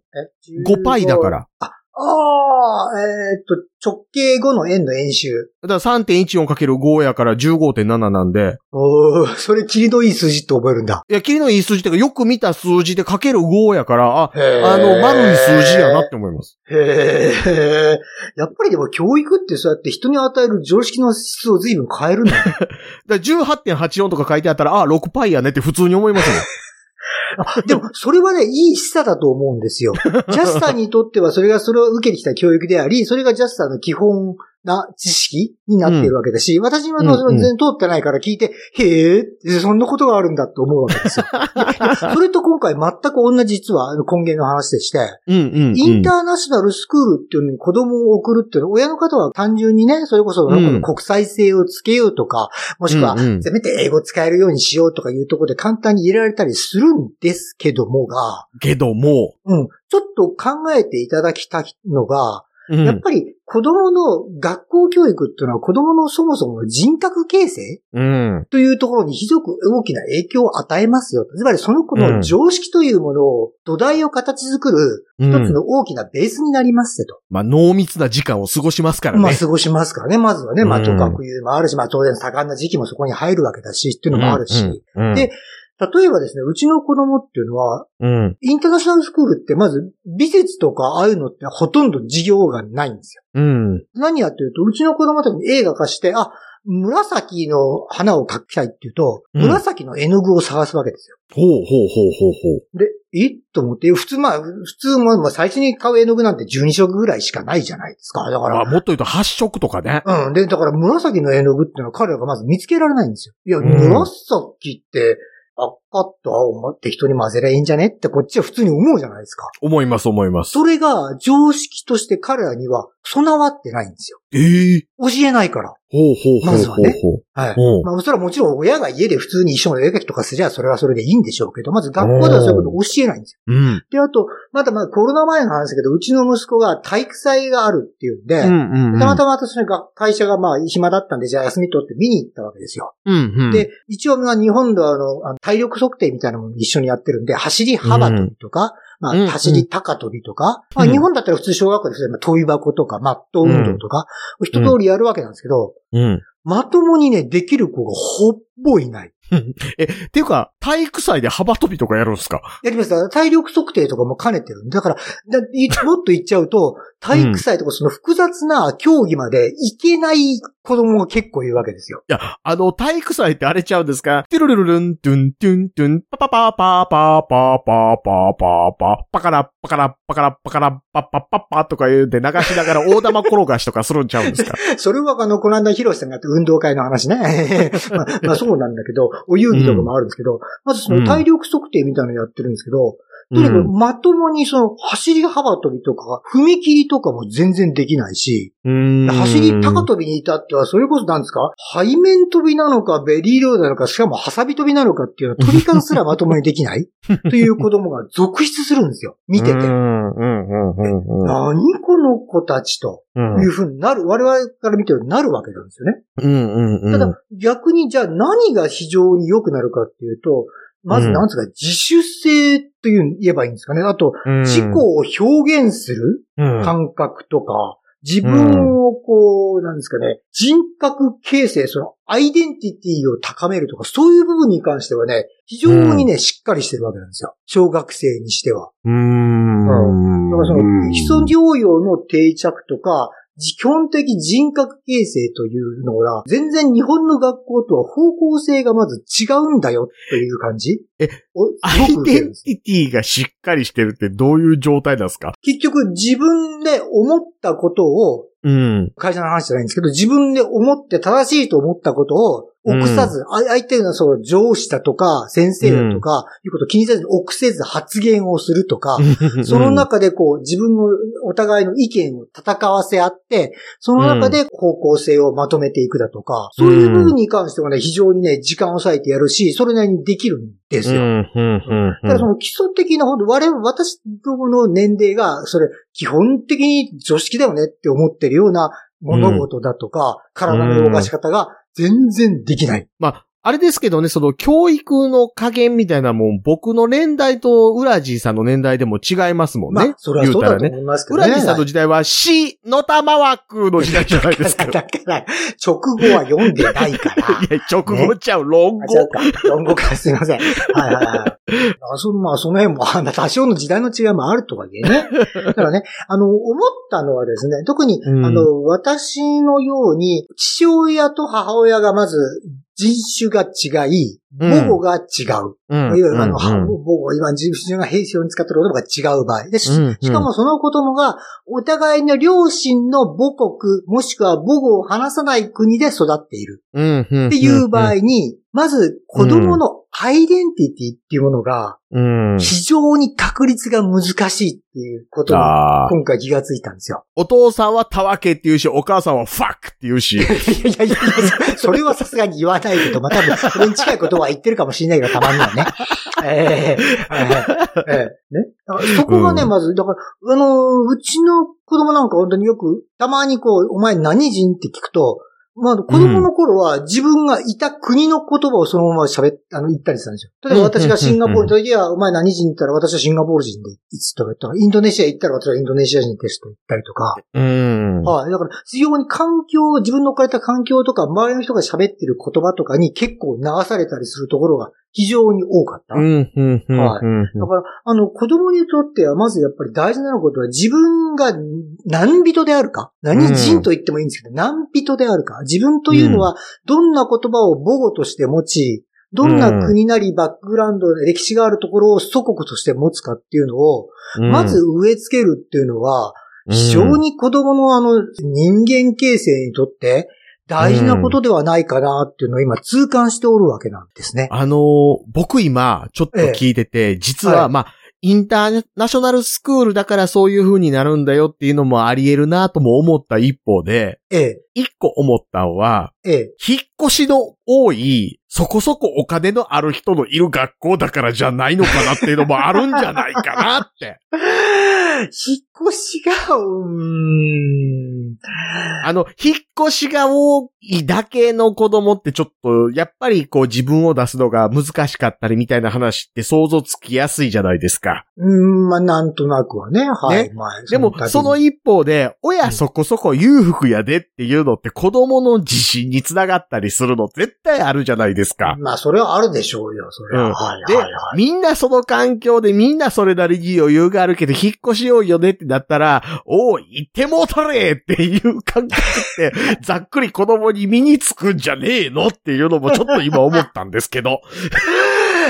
Speaker 2: 5パイだか。ら。
Speaker 3: ああああ、えーっと、直径5の円の円周。
Speaker 2: だから 3.14×5 やから15.7なんで、
Speaker 3: おー、それ、キリのいい数字って覚えるんだ。
Speaker 2: いや、キリのいい数字ってか、よく見た数字でかける5やから、あ、
Speaker 3: へ
Speaker 2: あの、丸い数字やなって思います。
Speaker 3: へえ。やっぱりでも教育ってそうやって人に与える常識の質を随分変えるんだね。
Speaker 2: だから18.84とか書いてあったら、あ、6パイやねって普通に思いますもん。
Speaker 3: あ でも、それはね、いい示唆だと思うんですよ。ジャスターにとっては、それがそれを受けてきた教育であり、それがジャスターの基本な知識になっているわけだし、私はそれ全然通ってないから聞いて、へえ、そんなことがあるんだと思うわけですよ。それと今回全く同じ実は根源の話でして、
Speaker 2: うんうん、うん。
Speaker 3: インターナショナルスクールっていうのに子供を送るっていうのは、親の方は単純にね、それこそ
Speaker 2: うん。
Speaker 3: 国際性をつけようとか、もしくは
Speaker 2: うんうん。
Speaker 3: せめて英語使えるようにしようとかいうところで簡単に入れられたりするんですけどもが、
Speaker 2: けども、
Speaker 3: うん、ちょっと考えていただきたいのが、
Speaker 2: うん
Speaker 3: やっぱり子供の学校教育っていうのは子供のそもそもの人格形成
Speaker 2: うん。
Speaker 3: というところに非常に大きな影響を与えますよ。つまりその子の常識というものを土台を形作る一つの大きなベースになりますよと。
Speaker 2: まあ、濃密な時間を過ごしますからね。
Speaker 3: まあ過ごしますからね。まずはね、まあ
Speaker 2: うん
Speaker 3: とかくいうのもあるし、まあ当然盛んな時期もそこに入るわけだし、っていうのもあるし。
Speaker 2: うんうん
Speaker 3: で例えばですね、うちの子供っていうのは、
Speaker 2: うん。
Speaker 3: インターナショナルスクールってまず美術とかああいうのってほとんど授業がないんですよ。
Speaker 2: うん。
Speaker 3: 何やっていうと、うちの子供たちに映画化して、あ、紫の花を描きたいっていうと、
Speaker 2: うん
Speaker 3: 紫の絵の具を探すわけですよ。
Speaker 2: ほうほうほうほうほう。
Speaker 3: で、え？と思って、普通、まあ、普通も、まあ、最初に買う絵の具なんて12色ぐらいしかないじゃないですか。だか
Speaker 2: まあ、
Speaker 3: ら、
Speaker 2: もっと言うと8色とかね。
Speaker 3: うん。で、だから紫の絵の具っていうのは彼らがまず見つけられないんですよ。いや、
Speaker 2: うん
Speaker 3: 紫って赤と青を適当に混ぜりゃいいんじゃね？ってこっちは普通に思うじゃないですか。
Speaker 2: 思います思います。
Speaker 3: それが常識として彼らには備わってないんですよ。
Speaker 2: ええ
Speaker 3: 教えないから。
Speaker 2: ほうほうほう
Speaker 3: まずはね。はい。まあ、それはもちろん親が家で普通に一緒の絵描きとかすりゃそれはそれでいいんでしょうけど、まず学校ではそういうことを教えないんですよ。
Speaker 2: うん。
Speaker 3: で、あと、まだまだコロナ前の話だけど、うちの息子が体育祭があるっていうんで、
Speaker 2: うんうんうん。
Speaker 3: たまたま私の学会社がまあ暇だったんで、じゃあ休み取って見に行ったわけですよ。
Speaker 2: うんうん。
Speaker 3: で、一応まあ日本ではあの、体力測定みたいなものを一緒にやってるんで、走り幅跳びとか、ま
Speaker 2: うん
Speaker 3: あ走り高跳びとか、まあ
Speaker 2: うん
Speaker 3: 日本だったら普通小学校で普通にまあ跳び箱とか、マット運動とか、一通りやるわけなんですけど、
Speaker 2: うん。
Speaker 3: まともにね、できる子がほっぼいない。
Speaker 2: え、っていうか、体育祭で幅跳びとかやるんすか？
Speaker 3: やりますか体力測定とかも兼ねてるだから、だい もっと言っちゃうと、体育祭とかその複雑な競技までいけない子供が結構いるわけですよ。
Speaker 2: いや、あの、体育祭ってあれちゃうんですか？ティルルルルン、トゥン、トゥン、トゥン、パパパパパパパパパパ、パカラ、パカラ、パカラ、パカラ、パッパッパッパとか言うんで流しながら大玉転がしとかするんちゃうんですか
Speaker 3: それはあの、この間ヒロシさんがやった運動会の話ね。まあ、まあそうなんだけど、お遊戯とかもあるんですけど、まずその体力測定みたいなのやってるんですけど、とにかくまともにその走り幅跳びとか、踏切とかも全然できないし、
Speaker 2: うん。
Speaker 3: 走り高跳びに至っては、それこそなんですか？背面跳びなのか、ベリーロードなのか、しかもハサビ跳びなのかっていうのは、飛び方すらまともにできない という子供が続出するんですよ。見てて。何この子たちと
Speaker 2: うん
Speaker 3: いうふうになる、我々から見てるなるわけなんですよね。ただ、逆にじゃあ何が非常に良くなるかっていうと、まずなんですか、自主性という言えばいいんですかね。あと、
Speaker 2: うん、
Speaker 3: 自己を表現する
Speaker 2: うん、
Speaker 3: 感覚とか、自分をこう、なんですかね、人格形成、そのアイデンティティを高めるとか、そういう部分に関してはね、非常にね、しっかりしてるわけなんですよ。小学生にしては。
Speaker 2: うーん。
Speaker 3: だからその、基礎療養の定着とか、基本的人格形成というのが、全然日本の学校とは方向性がまず違うんだよという感じ？
Speaker 2: え
Speaker 3: お
Speaker 2: アイデンティティがしっかりしてるってどういう状態なんですか？
Speaker 3: 結局自分で思ったことを
Speaker 2: うん。
Speaker 3: 会社の話じゃないんですけど、自分で思って正しいと思ったことを臆さず、あ相手のその上司だとか先生だとか、いうことを気にせずに臆せず発言をするとか、その中でこう自分のお互いの意見を戦わせ合って、その中で方向性をまとめていくだとか、そういう部分に関してはね、非常にね、時間を割いてやるし、それなりにできるんですよ。
Speaker 2: うん、うん、うん。
Speaker 3: だからその基礎的なほど、我々、私どもの年齢が、それ、基本的に常識だよねって思ってるような物事だとか、体の動かし方が全然できない。
Speaker 2: まあ、あれですけどね、その教育の加減みたいなもん、僕の年代とウラジーさんの年代でも違いますもんね。
Speaker 3: まあ、それはそうだと思いますけ
Speaker 2: ウ
Speaker 3: どね。
Speaker 2: ラジーさんの時代は死の玉枠の時代じゃないですか。い
Speaker 3: だから、直後は読んでないから。
Speaker 2: や、直後ちゃう、論語。
Speaker 3: か。論語か、すいません。はいはいはい。あそまあ、その辺も、あ多少の時代の違いもあるとはいえね。だからね、あの、思ったのはですね、特に、
Speaker 2: うん。
Speaker 3: あの、私のように、父親と母親がまず人種が違い、
Speaker 2: うん。
Speaker 3: 母語が違う。
Speaker 2: うん。
Speaker 3: いわゆるあの、母語、今人種が平常に使ってる言葉が違う場合。でし
Speaker 2: うん。うん
Speaker 3: しかもその子供が、お互いの両親の母国、もしくは母語を話さない国で育っている。っていう場合に、まず子供のアイデンティティっていうものが、
Speaker 2: うん。
Speaker 3: 非常に確率が難しいっていうことに、今回気がついたんですよ。
Speaker 2: お父さんはたわけって言うし、お母さんはファックって言うし。
Speaker 3: いやいやいや、それはさすがに言わないけど、まあ、多分、それに近いことは言ってるかもしれないけど、たまにはね。ええええええね。だからそこがね、
Speaker 2: うん
Speaker 3: まず、だから、あのーうちの子供なんか本当によく、たまにこう、お前何人って聞くと、まあ、子供の頃は自分がいた国の言葉をそのまま喋っ、あの、言ったりしたんですよ。例えば私がシンガポールに行った時は、お前何人って言ったら私はシンガポール人でいつとか言ったら、インドネシア行ったら私はインドネシア人ですと言ったりとか、
Speaker 2: うん。
Speaker 3: はい。だから、非常に環境、自分の置かれた環境とか、周りの人が喋ってる言葉とかに結構流されたりするところが非常に多かった。
Speaker 2: うん、うん、うん、
Speaker 3: はい
Speaker 2: うん
Speaker 3: だから、あの、子供にとっては、まずやっぱり大事なことは、自分が何人であるか。何人と言ってもいいんですけど、何人であるか。自分というのは、どんな言葉を母語として持ち、どんな国なりバックグラウンド、歴史があるところを祖国として持つかっていうのを、
Speaker 2: うん
Speaker 3: まず植え付けるっていうのは、非常に子供のあの人間形成にとって大事なことではないかなっていうのを今痛感しておるわけなんですね。
Speaker 2: あのー僕今、ちょっと聞いてて、実は、
Speaker 3: はい
Speaker 2: まあ、インターナショナルスクールだからそういう風になるんだよっていうのもあり得るなとも思った一方で、
Speaker 3: ええ、
Speaker 2: 一個思ったのは、
Speaker 3: ええ。
Speaker 2: 引っ越しの多い、そこそこお金のある人のいる学校だからじゃないのかなっていうのもあるんじゃないかなって。
Speaker 3: 引っ越しが、うーん。
Speaker 2: あの、引っ越しが多いだけの子供ってちょっと、やっぱりこう自分を出すのが難しかったりみたいな話って想像つきやすいじゃないですか。
Speaker 3: うーん、まあ、なんとなくはね。はい。
Speaker 2: ね
Speaker 3: まあ、
Speaker 2: でも、その
Speaker 3: い
Speaker 2: 一方で、親そこそこ裕福やでっていうのって子供の自信につながったりするの絶対あるじゃないですか。
Speaker 3: まあ、それはあるでしょうよ、それは。
Speaker 2: うん
Speaker 3: はい、
Speaker 2: で
Speaker 3: はい、はい。
Speaker 2: みんなその環境でみんなそれなりに余裕があるけど、引っ越しようよねってなったら、おい、行ってもうとれっていう感覚って、ざっくり子供に身につくんじゃねえのっていうのもちょっと今思ったんですけど。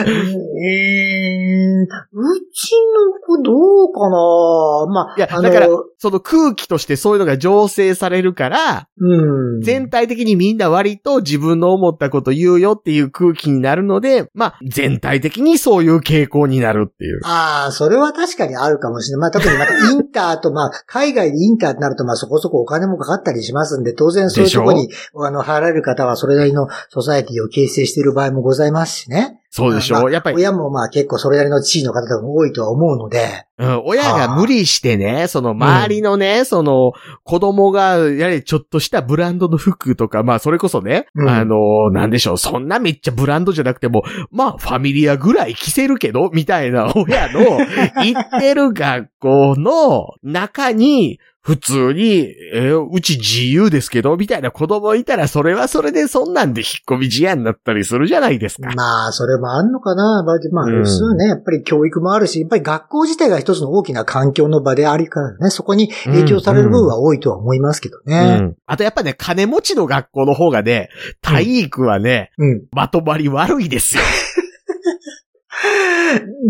Speaker 3: うーん、うちの子どうかな？まあ、
Speaker 2: いや、だから、その空気としてそういうのが醸成されるから、
Speaker 3: うん。
Speaker 2: 全体的にみんな割と自分の思ったこと言うよっていう空気になるので、まあ、全体的にそういう傾向になるっていう。
Speaker 3: ああ、それは確かにあるかもしれない。まあ、特にまた インターと、まあ、海外でインターってなると、まあ、そこそこお金もかかったりしますんで、当然そういうところに、あの、入られる方はそれなりのソサエティを形成している場合もございますしね。
Speaker 2: そうでしょ、
Speaker 3: まあ
Speaker 2: やっぱり、
Speaker 3: 親もまあ結構それなりの地位の方とかも多いとは思うので、
Speaker 2: うん、親が無理してね、その周りのね、その子供がやれちょっとしたブランドの服とか、まあそれこそね、
Speaker 3: うん
Speaker 2: あの、なんでしょう、そんなめっちゃブランドじゃなくても、まあファミリアぐらい着せるけど、みたいな 親の行ってる学校の中に、普通に、えーうち自由ですけど、みたいな子供いたら、それはそれでそんなんで引っ込み思案になったりするじゃないですか。
Speaker 3: まあ、それもあんのかな。まあ、まあ、
Speaker 2: うん
Speaker 3: そうね。やっぱり教育もあるし、やっぱり学校自体が一つの大きな環境の場でありからね、そこに影響される部分は多いとは思いますけど
Speaker 2: う
Speaker 3: ね。
Speaker 2: ん。あとやっぱね、金持ちの学校の方がね、体育はね、
Speaker 3: うん。
Speaker 2: まとまり悪いですよ。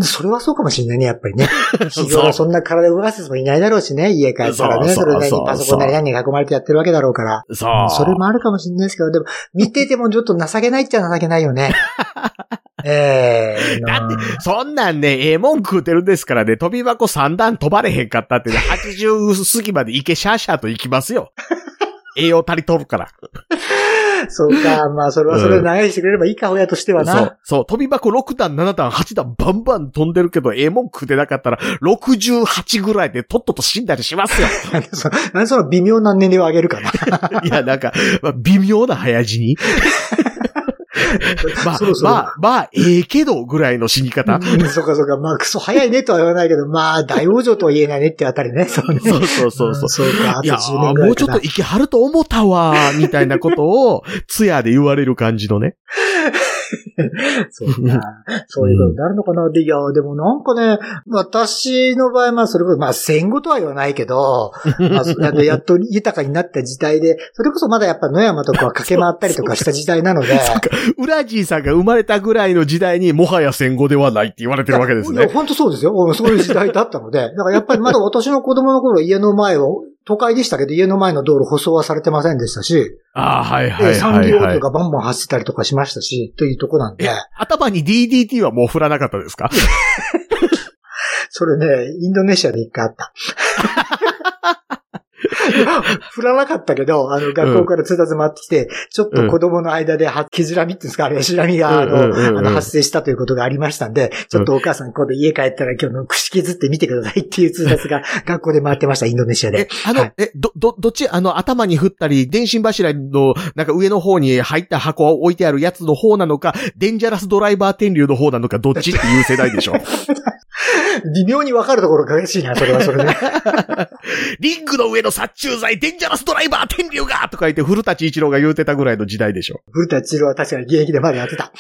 Speaker 3: それはそうかもしれないね、やっぱりね。
Speaker 2: そ
Speaker 3: んな体動かす人もいないだろうしね、家帰ったらね。
Speaker 2: そ
Speaker 3: れなりにパソコンなり何に囲まれてやってるわけだろうから。
Speaker 2: そう。
Speaker 3: それもあるかもしれないですけど、でも、見ててもちょっと情けないっちゃ情けないよね。ええ
Speaker 2: だって、そんなんね、ええもん食うてるんですからね、飛び箱三段飛ばれへんかったってね、80過ぎまで行けシャーシャーと行きますよ。栄養足りとるから。
Speaker 3: そうか、まあ、それはそれで流してくれればいいか、親としてはな。
Speaker 2: そう、そう、飛び箱6段、7段、8段、バンバン飛んでるけど、ええもん食うてなかったら、68ぐらいでとっとと死んだりしますよ。
Speaker 3: なんでそなんでその微妙な年齢を上げるかな。
Speaker 2: いや、なんか、まあ微妙な早死に。まあ
Speaker 3: そろ、そろ
Speaker 2: まあ、まあ、ええけどぐらいの死に方。
Speaker 3: うん、そうかそうか。まあ、クソ早いねとは言わないけど、まあ、大往生とは言えないねってあたりね。そうね。
Speaker 2: そうそうそうそう。
Speaker 3: んそうか、あと
Speaker 2: いや
Speaker 3: 10年
Speaker 2: ー、
Speaker 3: ぐらい
Speaker 2: もちょっと息張ると思ったわー、みたいなことを、ツヤで言われる感じのね。
Speaker 3: そうか。そういうことになるのかな。で、いや、でもなんかね、私の場合、まあ、それこそ、まあ、戦後とは言わないけど、まあ、やっと豊かになった時代で、それこそまだやっぱ野山とかは駆け回ったりとかした時代なので、
Speaker 2: ウラジーさんが生まれたぐらいの時代にもはや戦後ではないって言われてるわけですね。
Speaker 3: 本当そうですよ。うんそういう時代だったので。だからやっぱりまだ私の子供の頃家の前を、都会でしたけど家の前の道路舗装はされてませんでしたし、
Speaker 2: ああ、はいはいはい、はい
Speaker 3: 業と。かバンバン走ってたりとかしましたし、というとこなんで
Speaker 2: え、頭に DDT はもう振らなかったですか？
Speaker 3: それね、インドネシアで一回あった。振らなかったけど、あの、学校から通達回ってきて、ちょっと子供の間では、毛じらみっていうんですか、あれ、しらみが、あ
Speaker 2: うん。うん。うん。うん。
Speaker 3: の、あの発生したということがありましたんで、ちょっとお母さん今度家帰ったら今日の串削ってみてくださいっていう通達が 学校で回ってました、インドネシア
Speaker 2: え
Speaker 3: で。、
Speaker 2: あの、
Speaker 3: はい。
Speaker 2: え、ど、ど、どっち、あの、頭に振ったり、電信柱の、なんか上の方に入った箱を置いてあるやつの方なのか、デンジャラスドライバー天竜の方なのか、どっちっていう世代でしょ。
Speaker 3: 微妙に分かるところが嬉しいな、それはそれで。
Speaker 2: リングの上の殺虫剤、デンジャラスドライバー天竜がとか言って、古舘一郎が言うてたぐらいの時代でしょ。
Speaker 3: 古田千郎は確かに現役でまだやってた。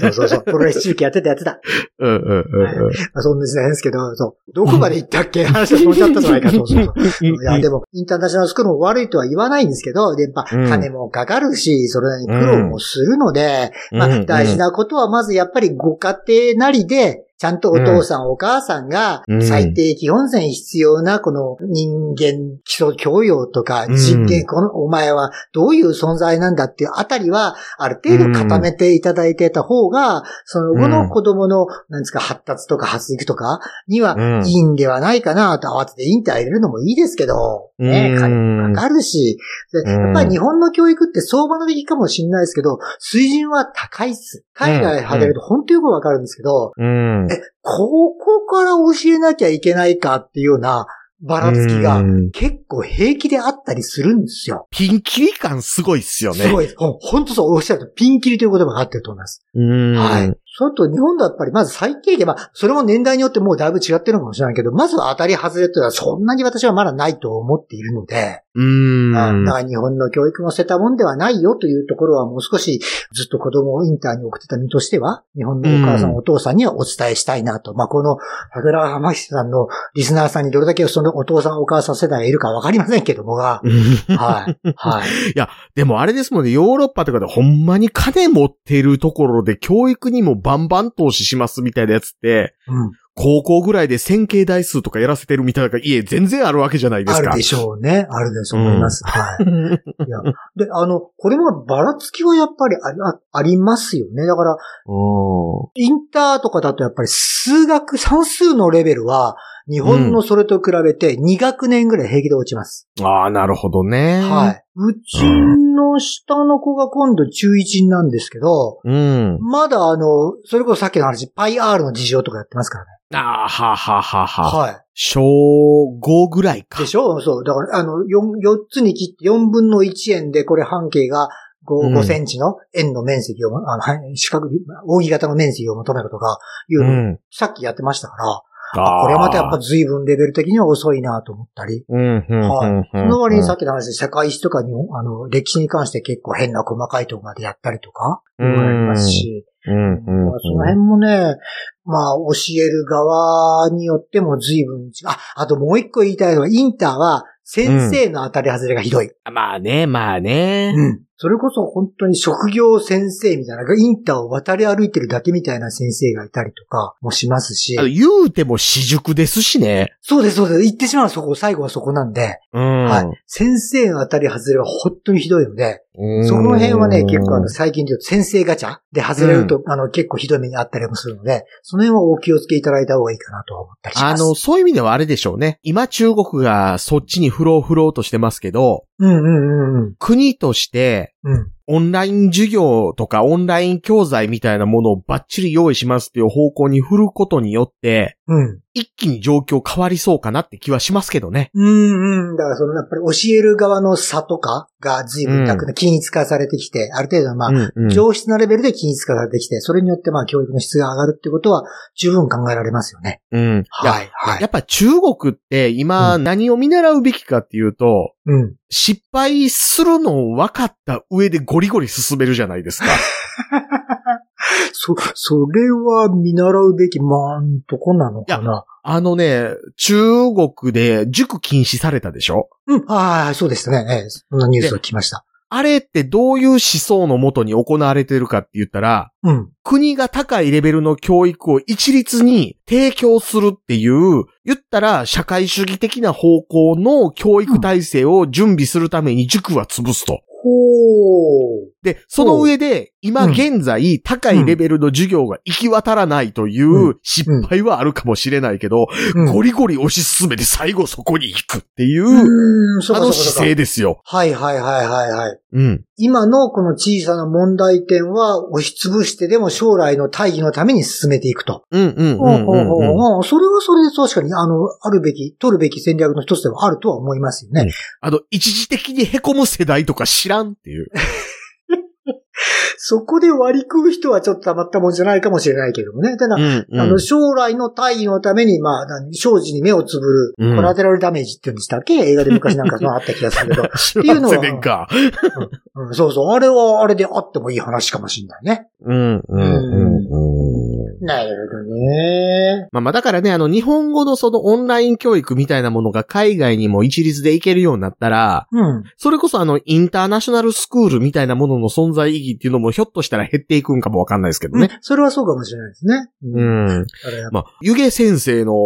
Speaker 3: そうそうそう。プロレス中継やってたやってた。
Speaker 2: うんうんうんうん。
Speaker 3: まあ、そんな時代ですけど、そう。どこまで行ったっけ話が飛んじゃったじゃないか、そうそうそう。いや、でも、インターナショナルスクールも悪いとは言わないんですけど、で、やっぱ、
Speaker 2: うん
Speaker 3: 金もかかるし、それなりに苦労もするので、まあ、
Speaker 2: うんうん
Speaker 3: 大事なことは、まずやっぱりご家庭なりで、ちゃんとお父さん、お母さんが
Speaker 2: うん。
Speaker 3: 最低基本線必要なこの人間基礎教養とか
Speaker 2: うん。
Speaker 3: 実験、このお前はどういう存在なんだっていうあたりはある程度固めていただいてた方が、その後の子供の、なんですか、発達とか発育とかには
Speaker 2: うん。
Speaker 3: いいんではないかなと慌ててインター入れるのもいいですけど、ね、
Speaker 2: うん。
Speaker 3: 金もかかるし、やっぱり日本の教育って相場の出来かもしれないですけど、水準は高いっす。海外離れると本当よくわかるんですけど、
Speaker 2: うん。
Speaker 3: え、ここから教えなきゃいけないかっていうようなばらつきが
Speaker 2: うん
Speaker 3: 結構平気であったりするんですよ。
Speaker 2: ピンキリ感すごいっすよね。
Speaker 3: すごいです。ほんとそう、おっしゃるとピンキリという言葉があってると思います。
Speaker 2: うん。
Speaker 3: はい。それと日本だとやっぱりまず最低限、まあ、それも年代によってもうだいぶ違ってるのかもしれないけど、まずは当たり外れというのはそんなに私はまだないと思っているので、
Speaker 2: うん。
Speaker 3: うんだから日本の教育も捨てたもんではないよというところはもう少しずっと子供をインターに送ってた身としては、日本のお母さん、
Speaker 2: うん
Speaker 3: お父さんにはお伝えしたいなと。まあ、この、桜川浜木さんのリスナーさんにどれだけそのお父さんお母さん世代がいるかわかりませんけどもが、はい。はい。
Speaker 2: でもあれですもんね、ヨーロッパとかでほんまに金持ってるところで教育にもバンバン投資しますみたいなやつって、
Speaker 3: うん。
Speaker 2: 高校ぐらいで線形代数とかやらせてるみたいな家全然あるわけじゃないですか。
Speaker 3: あるでしょうね。あるでしょう思います。はい。いや。で、あの、これもばらつきはやっぱりありあありますよね。だから、
Speaker 2: う
Speaker 3: インターとかだとやっぱり数学、算数のレベルは、日本のそれと比べて2学年ぐらい平気で落ちます。
Speaker 2: ん。ああ、なるほどね。
Speaker 3: はい。うちの下の子が今度中1なんですけど、
Speaker 2: い。うん。
Speaker 3: まだあの、それこそさっきの話、パイ R の事情とかやってますからね。
Speaker 2: ああ、はははは。
Speaker 3: は
Speaker 2: 小5ぐらい
Speaker 3: い。
Speaker 2: か
Speaker 3: で。しょ？そう。だから、あの、4、4つに切って4分の1円で、これ半径が5、
Speaker 2: うん
Speaker 3: 5センチの円の面積を、あの、はい四角、扇形の面積を求めるとか、いううの、
Speaker 2: ん。
Speaker 3: さっきやってましたから、
Speaker 2: あ
Speaker 3: これはまたやっぱ随分レベル的には遅いなと思ったり。
Speaker 2: うん、うん、
Speaker 3: はい
Speaker 2: うん。
Speaker 3: その割にさっきの話で社会史とかに、あの、歴史に関して結構変な細かいところまでやったりとか、ありますし、
Speaker 2: うん、
Speaker 3: その辺もね、まあ、教える側によっても随分違う。あ、あともう一個言いたいのは、インターは先生の当たり外れがひどい。
Speaker 2: まあね、まあね。
Speaker 3: うん。それこそ本当に職業先生みたいな、インターを渡り歩いてるだけみたいな先生がいたりとかもしますし
Speaker 2: 言うても私塾ですしね。
Speaker 3: そうです、そうです。言ってしまうそこ、最後はそこなんで。
Speaker 2: うん。
Speaker 3: はい。先生の当たり外れは本当にひどいので、
Speaker 2: うん
Speaker 3: その辺はね、結構あの、最近で言うと先生ガチャで外れると、あの、結構ひどい目にあったりもするので、その辺はお気をつけいただいた方がいいかなとは思ったりします。
Speaker 2: あの、そういう意味ではあれでしょうね。今中国がそっちに振ろう振ろうとしてますけど、
Speaker 3: うんうんうんうん。
Speaker 2: 国として、
Speaker 3: うん。
Speaker 2: オンライン授業とかオンライン教材みたいなものをバッチリ用意しますっていう方向に振ることによって、
Speaker 3: うん。
Speaker 2: 一気に状況変わりそうかなって気はしますけどね。
Speaker 3: うんうん。だからそのやっぱり教える側の差とかが随分なく均一化されてきて、ある程度まあ、
Speaker 2: うんうん
Speaker 3: 上質なレベルで均一化されてきて、それによってまあ教育の質が上がるってことは十分考えられますよね。
Speaker 2: うん。
Speaker 3: はい、はい。
Speaker 2: やっぱ中国って今
Speaker 3: う
Speaker 2: 何を見習うべきかっていうと、
Speaker 3: うん。
Speaker 2: 失敗するのを分かった上でゴリゴリ進めるじゃないですか。
Speaker 3: そ、それは見習うべき、まあ、んとこなのかな。
Speaker 2: あのね、中国で塾禁止されたでしょ？
Speaker 3: うん。はいはい、そうですね。ええそんなニュースを聞きました。
Speaker 2: あれってどういう思想のもとに行われてるかって言ったら、
Speaker 3: うん。
Speaker 2: 国が高いレベルの教育を一律に提供するっていう、言ったら社会主義的な方向の教育体制を準備するために塾は潰すと。
Speaker 3: ほー。
Speaker 2: で、その上で、今現在、高いレベルの授業が行き渡らないという失敗はあるかもしれないけど、
Speaker 3: うん
Speaker 2: ゴリゴリ推し進めて最後そこに行くっていう、あの姿勢ですよ。
Speaker 3: はいはいはいはいはい。
Speaker 2: うん。
Speaker 3: 今のこの小さな問題点は押しつぶしてでも将来の大義のために進めていくと。
Speaker 2: うんうん
Speaker 3: ほう
Speaker 2: んうん
Speaker 3: それはそれで確かに、あの、あるべき、取るべき戦略の一つではあるとは思いますよね。
Speaker 2: あの、一時的に凹む世代とか知らんっていう。
Speaker 3: そこで割り食う人はちょっとたまったもんじゃないかもしれないけどもね。ただ、
Speaker 2: うんうん
Speaker 3: あの、将来の大義のために、まあ、何生死に目をつぶる、
Speaker 2: うん
Speaker 3: コラテラルダメージって言うんでしたっけ？映画で昔なんか あった気がするけど。
Speaker 2: 知らんせねんか。
Speaker 3: うん、そうそう。あれはあれであってもいい話かもしれないね。
Speaker 2: うんうんうんうん。
Speaker 3: なるほどね。
Speaker 2: まあまあだからね、あの日本語のそのオンライン教育みたいなものが海外にも一律で行けるようになったら、
Speaker 3: うん。
Speaker 2: それこそあのインターナショナルスクールみたいなものの存在意義っていうのもひょっとしたら減っていくんかもわかんないですけどね。
Speaker 3: ね。それはそうかもしれないですね。
Speaker 2: う
Speaker 3: うん。
Speaker 2: まあ、湯気先生の、ね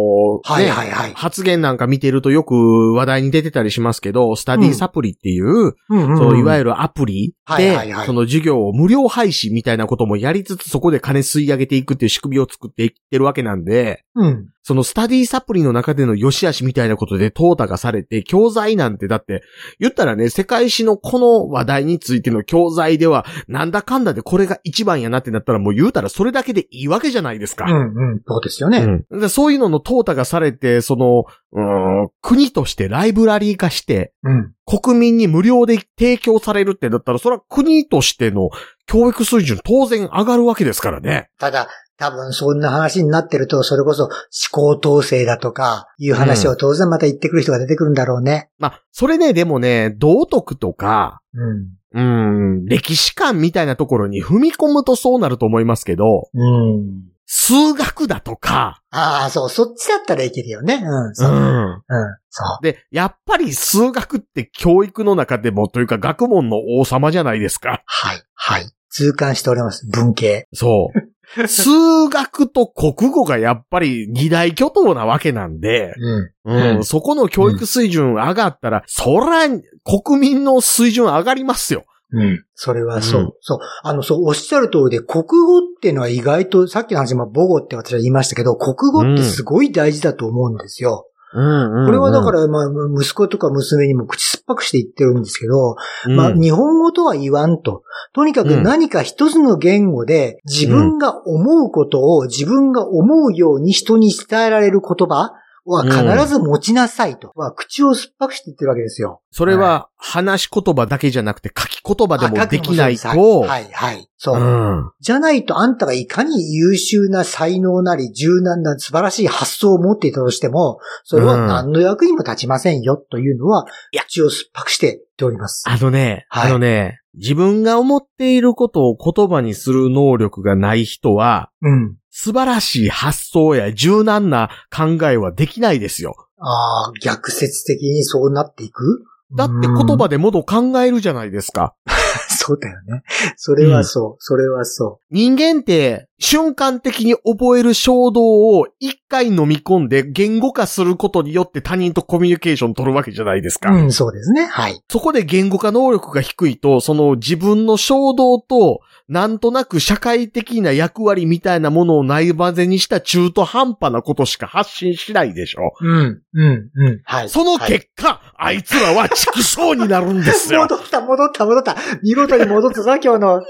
Speaker 3: はいはいはい。
Speaker 2: 発言なんか見てるとよく話題に出てたりしますけど、スタディサプリっていう、
Speaker 3: うんうん
Speaker 2: そう、いわゆるアプリで
Speaker 3: はいはいはい、
Speaker 2: その授業を無料配信みたいなこともやりつつ、そこで金吸い上げていくっていう仕組みを作っていってるわけなんで、
Speaker 3: うん。
Speaker 2: そのスタディサプリの中での良し悪しみたいなことで淘汰がされて、教材なんてだって、言ったらね、世界史のこの話題についての教材では、なんだかんだでこれが一番やなってなったらもう言うたらそれだけでいいわけじゃないですか。
Speaker 3: うんうん。そうですよね。
Speaker 2: うんでそういうのの淘汰がされて、その、うーん国としてライブラリー化して、
Speaker 3: うん。
Speaker 2: 国民に無料で提供されるってなったら、それは国としての教育水準当然上がるわけですからね。
Speaker 3: ただ、多分そんな話になってると、それこそ思考統制だとか、いう話を当然また言ってくる人が出てくるんだろうね。
Speaker 2: まあ、それね、でもね、道徳とか、
Speaker 3: うん。
Speaker 2: うーん、歴史観みたいなところに踏み込むとそうなると思いますけど、
Speaker 3: うん。
Speaker 2: 数学だとか、
Speaker 3: ああ、そう、そっちだったらいけるよね。うん、
Speaker 2: う
Speaker 3: そう。うん、
Speaker 2: ん。
Speaker 3: そう。
Speaker 2: で、やっぱり数学って教育の中でもというか学問の王様じゃないですか。
Speaker 3: はい、はい。痛感しております。文系。
Speaker 2: そう。数学と国語がやっぱり二大巨頭なわけなんで、
Speaker 3: うん。
Speaker 2: うん、
Speaker 3: うん
Speaker 2: そこの教育水準上がったら、そら、国民の水準上がりますよ。
Speaker 3: うん。それはそう、
Speaker 2: うん
Speaker 3: そう。あの、そう、おっしゃる通りで、国語っていうのは意外と、さっきの話、まあ、母語って私は言いましたけど、国語ってすごい大事だと思うんですよ。
Speaker 2: うん
Speaker 3: これはだか、ら、まあ、息子とか娘にも口酸っぱくして言ってるんですけど、まあ、
Speaker 2: うん
Speaker 3: 日本語とは言わんと。とにかく何か一つの言語で自分が思うことを自分が思うように人に伝えられる言葉は必ず持ちなさいと。は口を酸っぱくして言ってるわけですよ。
Speaker 2: それは話し言葉だけじゃなくて書き言葉でも
Speaker 3: あ
Speaker 2: できないと、
Speaker 3: はい、はい。そう。
Speaker 2: うん
Speaker 3: じゃないとあんたがいかに優秀な才能なり柔軟な素晴らしい発想を持っていたとしても、それは何の役にも立ちませんよというのは、口を酸っぱくして言っております。
Speaker 2: あのね、
Speaker 3: はい
Speaker 2: あのね、自分が思っていることを言葉にする能力がない人は、
Speaker 3: うん。
Speaker 2: 素晴らしい発想や柔軟な考えはできないですよ。
Speaker 3: ああ、逆説的にそうなっていく？
Speaker 2: だって言葉でもの考えるじゃないですか。
Speaker 3: そうだよね。それはそう。それはそ
Speaker 2: 人間って瞬間的に覚える衝動を一回飲み込んで言語化することによって他人とコミュニケーション取るわけじゃないです
Speaker 3: う。
Speaker 2: か。
Speaker 3: うん、そうですね。はい。
Speaker 2: そこで言語化能力が低いと、その自分の衝動と、なんとなく社会的な役割みたいなものを内バゼにした中途半端なことしか発信しないでしょ。
Speaker 3: うん、うん、うん。はい。
Speaker 2: その
Speaker 3: はい
Speaker 2: 結果、あいつらは畜生になるんですよ。
Speaker 3: 戻った、戻った、戻った。見事に戻ったな、今日の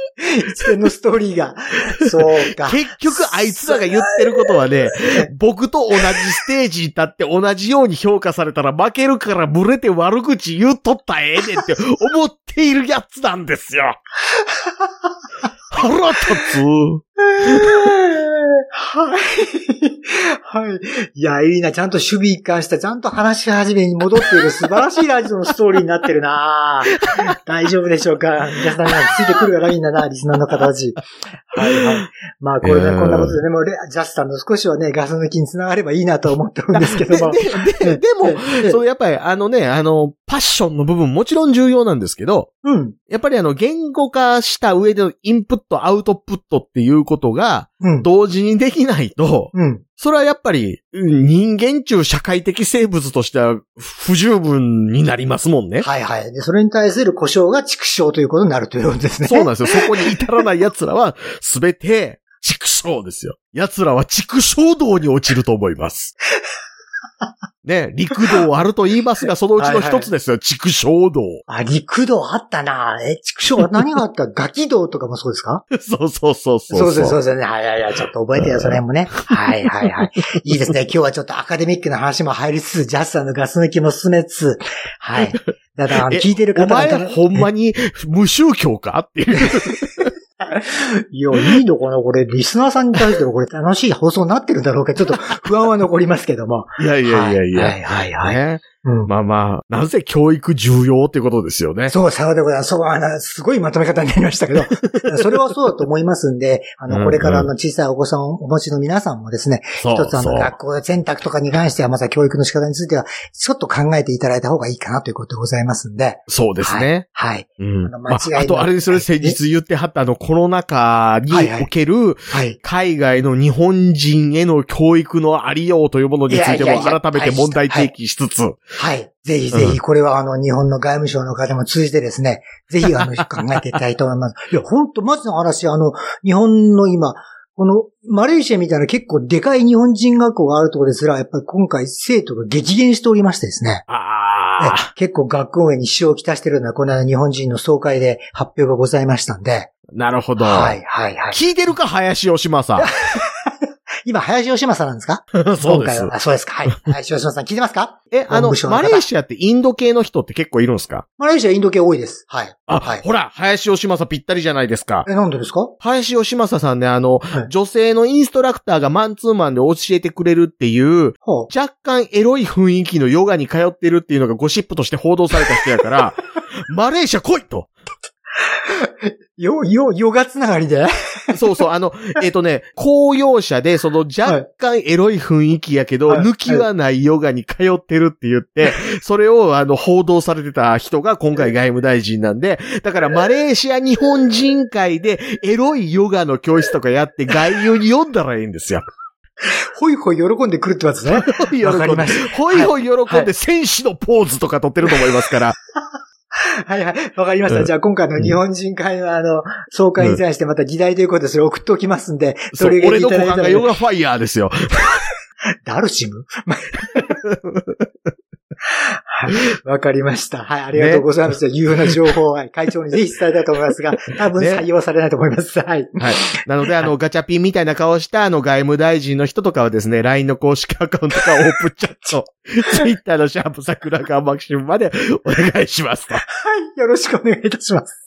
Speaker 3: 一連のストーリーが。そうか。
Speaker 2: 結局あいつらが言ってることはね、僕と同じステージに立って同じように評価されたら負けるからブレて悪口言うとったらええねんって思っているやつなんですよ。腹立つ。
Speaker 3: はい。はい。いや、いいな。ちゃんと守備一貫した、ちゃんと話し始めに戻っている素晴らしいラジオのストーリーになってるな 大丈夫でしょうか？皆さんがついてくるからいいんだな、リスナーの方たち。はいはい。まあ、これね、
Speaker 2: うん
Speaker 3: こんなことでね、もうレジャスさんの少しはね、ガス抜きにつながればいいなと思ってるんですけども。
Speaker 2: で、も、
Speaker 3: ええ
Speaker 2: そう、やっぱりあのね、あの、パッションの部分もちろん重要なんですけど、
Speaker 3: うん。
Speaker 2: やっぱりあの、言語化した上でのインプット、アウトプットっていうことが、
Speaker 3: うん。
Speaker 2: 同時にできないと、
Speaker 3: うん。
Speaker 2: それはやっぱり、うん人間中社会的生物としては不十分になりますもんね。
Speaker 3: はいはい。で、それに対する故障が畜生ということになるということですね。
Speaker 2: そうなんですよ。そこに至らない奴らは、すべて、畜生ですよ。奴らは畜生道に落ちると思います。ね、陸道あると言いますが、そのうちの一つですよ。畜生道。
Speaker 3: あ、陸道あったなえ、畜生は何があった？ガキ道とかもそうですか？
Speaker 2: そうそうそうそう。
Speaker 3: そうです、そうですね。はいはいはい。ちょっと覚えてよ、それもね。はいはいはい。いいですね。今日はちょっとアカデミックな話も入りつつ、ジャスさんのガス抜きも進めつつ、はい。だから、聞いてる
Speaker 2: お前、
Speaker 3: 方々
Speaker 2: ほんまに無宗教か？っていう。
Speaker 3: いや、いいのかなこれ、リスナーさんに対してはこれ楽しい放送になってるんだろうかちょっと不安は残りますけども。
Speaker 2: いやいやいやいや。
Speaker 3: はいはいはい。
Speaker 2: ね。
Speaker 3: うん。
Speaker 2: まあまあ、なぜ教育重要ってことですよね。
Speaker 3: そう、さようでございます。そう、あの、すごいまとめ方になりましたけど、それはそうだと思いますんで、あの、
Speaker 2: うんうん
Speaker 3: これからの小さいお子さんをお持ちの皆さんもですね、
Speaker 2: そう
Speaker 3: 一つあの、
Speaker 2: そう
Speaker 3: 学校選択とかに関しては、まずは教育の仕方については、ちょっと考えていただいた方がいいかなということでございますんで、
Speaker 2: そうですね。
Speaker 3: はい。
Speaker 2: うん。
Speaker 3: あ
Speaker 2: あ
Speaker 3: 間違いなく
Speaker 2: あと、あれですよね、先日言ってはったあの、コロナ禍に
Speaker 3: はいはい
Speaker 2: おける、
Speaker 3: はい。
Speaker 2: 海外の日本人への教育のありようというものについても改めて問題提起しつつ、
Speaker 3: はい。ぜひぜひ、これはあの、日本の外務省の方も通じてですね、ぜひあの、考えていきたいと思います。いや、本当まずの話、あの、日本の今、この、マレーシアみたいな結構でかい日本人学校があるところですら、やっぱり今回生徒が激減しておりましてですね。
Speaker 2: ああ、
Speaker 3: え結構学校運営に支障をきたしてるのは、この間日本人の総会で発表がございましたんで。
Speaker 2: なるほど。
Speaker 3: はい、はい、はい。
Speaker 2: 聞いてるか、林吉正。
Speaker 3: 今、林吉正なんですか？
Speaker 2: そうです
Speaker 3: 今回は。。あそうですか。はい。林吉正さん聞いてますか？
Speaker 2: え、あのマレーシアってインド系の人って結構いるんですか？
Speaker 3: マレーシアインド系多いです。はい。
Speaker 2: あ、
Speaker 3: はい
Speaker 2: ほら、林吉正ぴったりじゃないですか。
Speaker 3: え、なんでですか？
Speaker 2: 林吉正さんね、あの、
Speaker 3: はい
Speaker 2: 女性のインストラクターがマンツーマンで教えてくれるっていう。若干エロい雰囲気のヨガに通ってるっていうのがゴシップとして報道された人やから、マレーシア来いと。
Speaker 3: よ、よ、ヨガつながりで？
Speaker 2: そうそう、あの、えっ、とね、公用車で、その若干エロい雰囲気やけど、
Speaker 3: はい。
Speaker 2: 抜きはないヨガに通ってるって言って、それをあの、報道されてた人が今回外務大臣なんで、だからマレーシア日本人会でエロいヨガの教室とかやって外遊に読んだらいいんですよ。
Speaker 3: ほいほい喜んでくるってこと ですね。
Speaker 2: ほいほいほい喜
Speaker 3: はい。
Speaker 2: んで戦士のポーズとか取ってると思いますから。
Speaker 3: はいはい。わかりました。
Speaker 2: うん
Speaker 3: じゃあ今回の日本人会のあの、総会に対してまた議題ということでそれ送っておきますんで、
Speaker 2: そう、
Speaker 3: れが
Speaker 2: 俺の股間がヨ
Speaker 3: ガ。
Speaker 2: ガファイヤーですよ。
Speaker 3: ダルシム？はい。わかりました。はい。ありがとうございます。有用な情報を、はい、会長にぜひ伝えたいと思いますが、多分
Speaker 2: ね
Speaker 3: 採用されないと思います。はい。
Speaker 2: はい。なので、あの、ガチャピンみたいな顔した、あの、外務大臣の人とかはですね、LINE の公式アカウントかオープンチャット、Twitter のシャープ桜川マキシムまでお願いしますと。
Speaker 3: はい。よろしくお願いいたします。